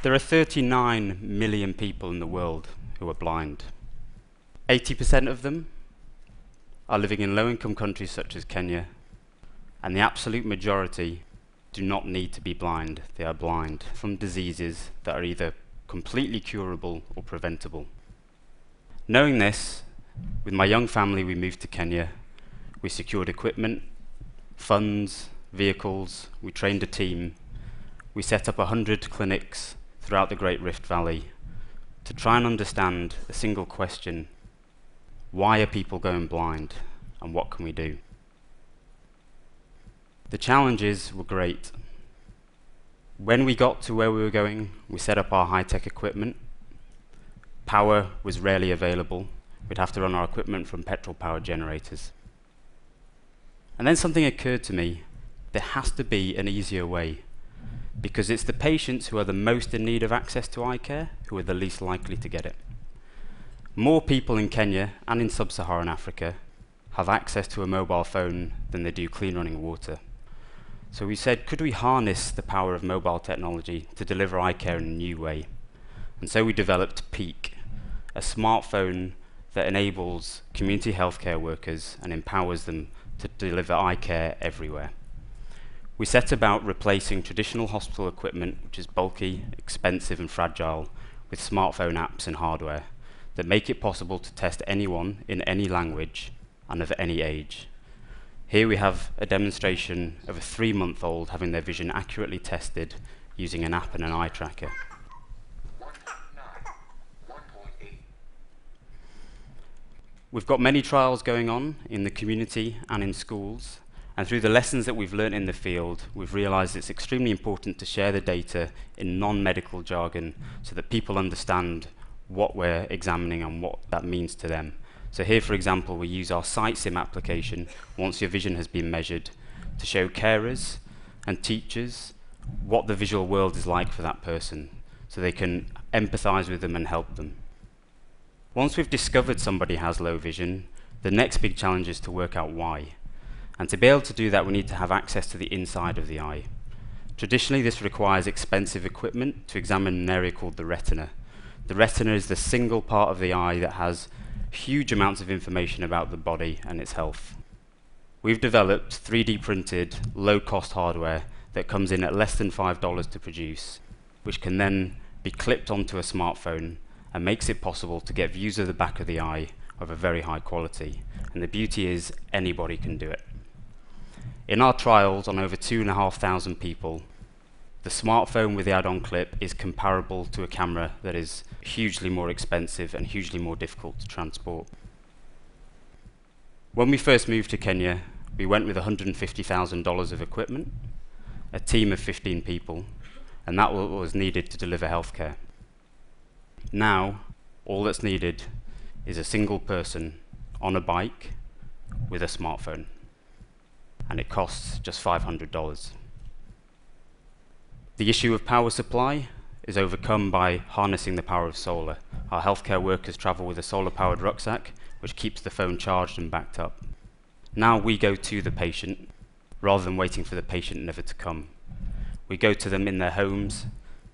There are 39 million people in the world who are blind. 80% of them are living in low-income countries such as Kenya, and the absolute majority do not need to be blind. They are blind from diseases that are either completely curable or preventable. Knowing this, with my young family we moved to Kenya. We secured equipment, funds, vehicles, we trained a team. We set up 100 clinics throughout the Great Rift Valley to try and understand a single question. Why are people going blind and what can we do? The challenges were great. When we got to where we were going, we set up our high-tech equipment. Power was rarely available. We'd have to run our equipment from petrol-powered generators. And then something occurred to me. There has to be an easier way because it's the patients who are the most in need of access to eye care who are the least likely to get it. More people in Kenya and in sub-Saharan Africa have access to a mobile phone than they do clean running water. So we said, could we harness the power of mobile technology to deliver eye care in a new way? And so we developed Peek, a smartphone that enables community healthcare workers and empowers them to deliver eye care everywhere. We set about replacing traditional hospital equipment, which is bulky, expensive and fragile, with smartphone apps and hardware that make it possible to test anyone in any language and of any age. Here we have a demonstration of a three-month-old having their vision accurately tested using an app and an eye tracker. We've got many trials going on in the community and in schools, and through the lessons that we've learned in the field, we've realized it's extremely important to share the data in non-medical jargon so that people understand what we're examining and what that means to them. So here, for example, we use our SightSim application once your vision has been measured to show carers and teachers what the visual world is like for that person so they can empathize with them and help them. Once we've discovered somebody has low vision, the next big challenge is to work out why. And to be able to do that, we need to have access to the inside of the eye. Traditionally, this requires expensive equipment to examine an area called the retina. The retina is the single part of the eye that has huge amounts of information about the body and its health. We've developed 3D printed, low cost hardware that comes in at less than $5 to produce, which can then be clipped onto a smartphone and makes it possible to get views of the back of the eye of a very high quality. And the beauty is anybody can do it. In our trials on over 2,500 people, the smartphone with the add-on clip is comparable to a camera that is hugely more expensive and hugely more difficult to transport. When we first moved to Kenya, we went with $150,000 of equipment, a team of 15 people, and that was needed to deliver healthcare. Now, all that's needed is a single person on a bike with a smartphone, and it costs just $500. The issue of power supply is overcome by harnessing the power of solar. Our healthcare workers travel with a solar-powered rucksack, which keeps the phone charged and backed up. Now we go to the patient, rather than waiting for the patient never to come. We go to them in their homes,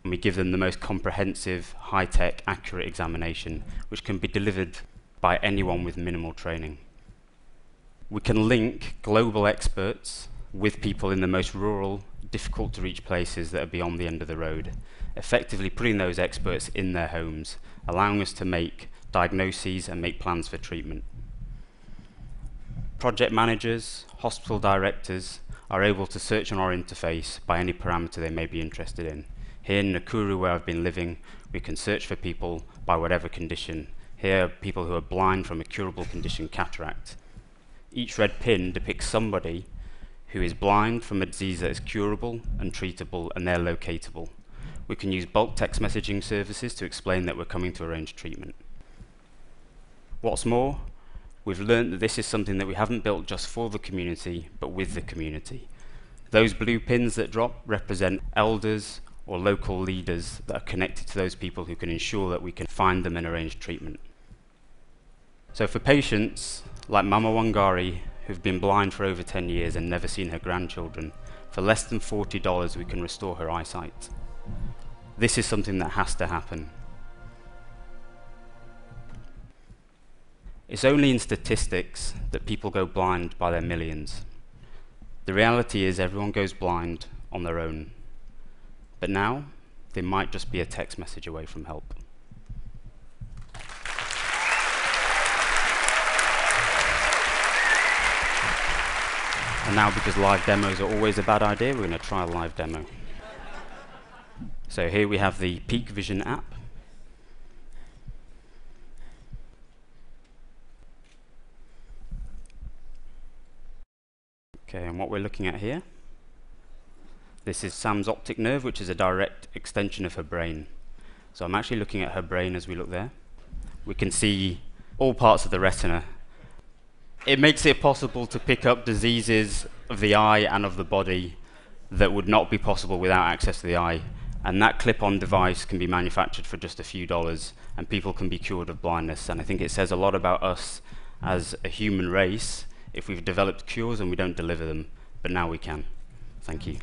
and we give them the most comprehensive, high-tech, accurate examination, which can be delivered by anyone with minimal training. We can link global experts with people in the most rural difficult to reach places that are beyond the end of the road, effectively putting those experts in their homes, allowing us to make diagnoses and make plans for treatment. Project managers, hospital directors are able to search on our interface by any parameter they may be interested in. Here in Nakuru, where I've been living, we can search for people by whatever condition. Here, people who are blind from a curable condition, cataract. Each red pin depicts somebody who is blind from a disease that is curable and treatable and they're locatable. We can use bulk text messaging services to explain that we're coming to arrange treatment. What's more, we've learned that this is something that we haven't built just for the community, but with the community. Those blue pins that drop represent elders or local leaders that are connected to those people who can ensure that we can find them and arrange treatment. So for patients like Mama Wangari, who've been blind for over 10 years and never seen her grandchildren. For less than $40, we can restore her eyesight. This is something that has to happen. It's only in statistics that people go blind by their millions. The reality is everyone goes blind on their own. But now, they might just be a text message away from help. And now, because live demos are always a bad idea, we're going to try a live demo. so here we have the Peek Vision app. Okay, and what we're looking at here, this is Sam's optic nerve, which is a direct extension of her brain. So I'm actually looking at her brain as we look there. We can see all parts of the retina it makes it possible to pick up diseases of the eye and of the body that would not be possible without access to the eye. And that clip-on device can be manufactured for just a few dollars, and people can be cured of blindness. And I think it says a lot about us as a human race if we've developed cures and we don't deliver them, but now we can. Thank you.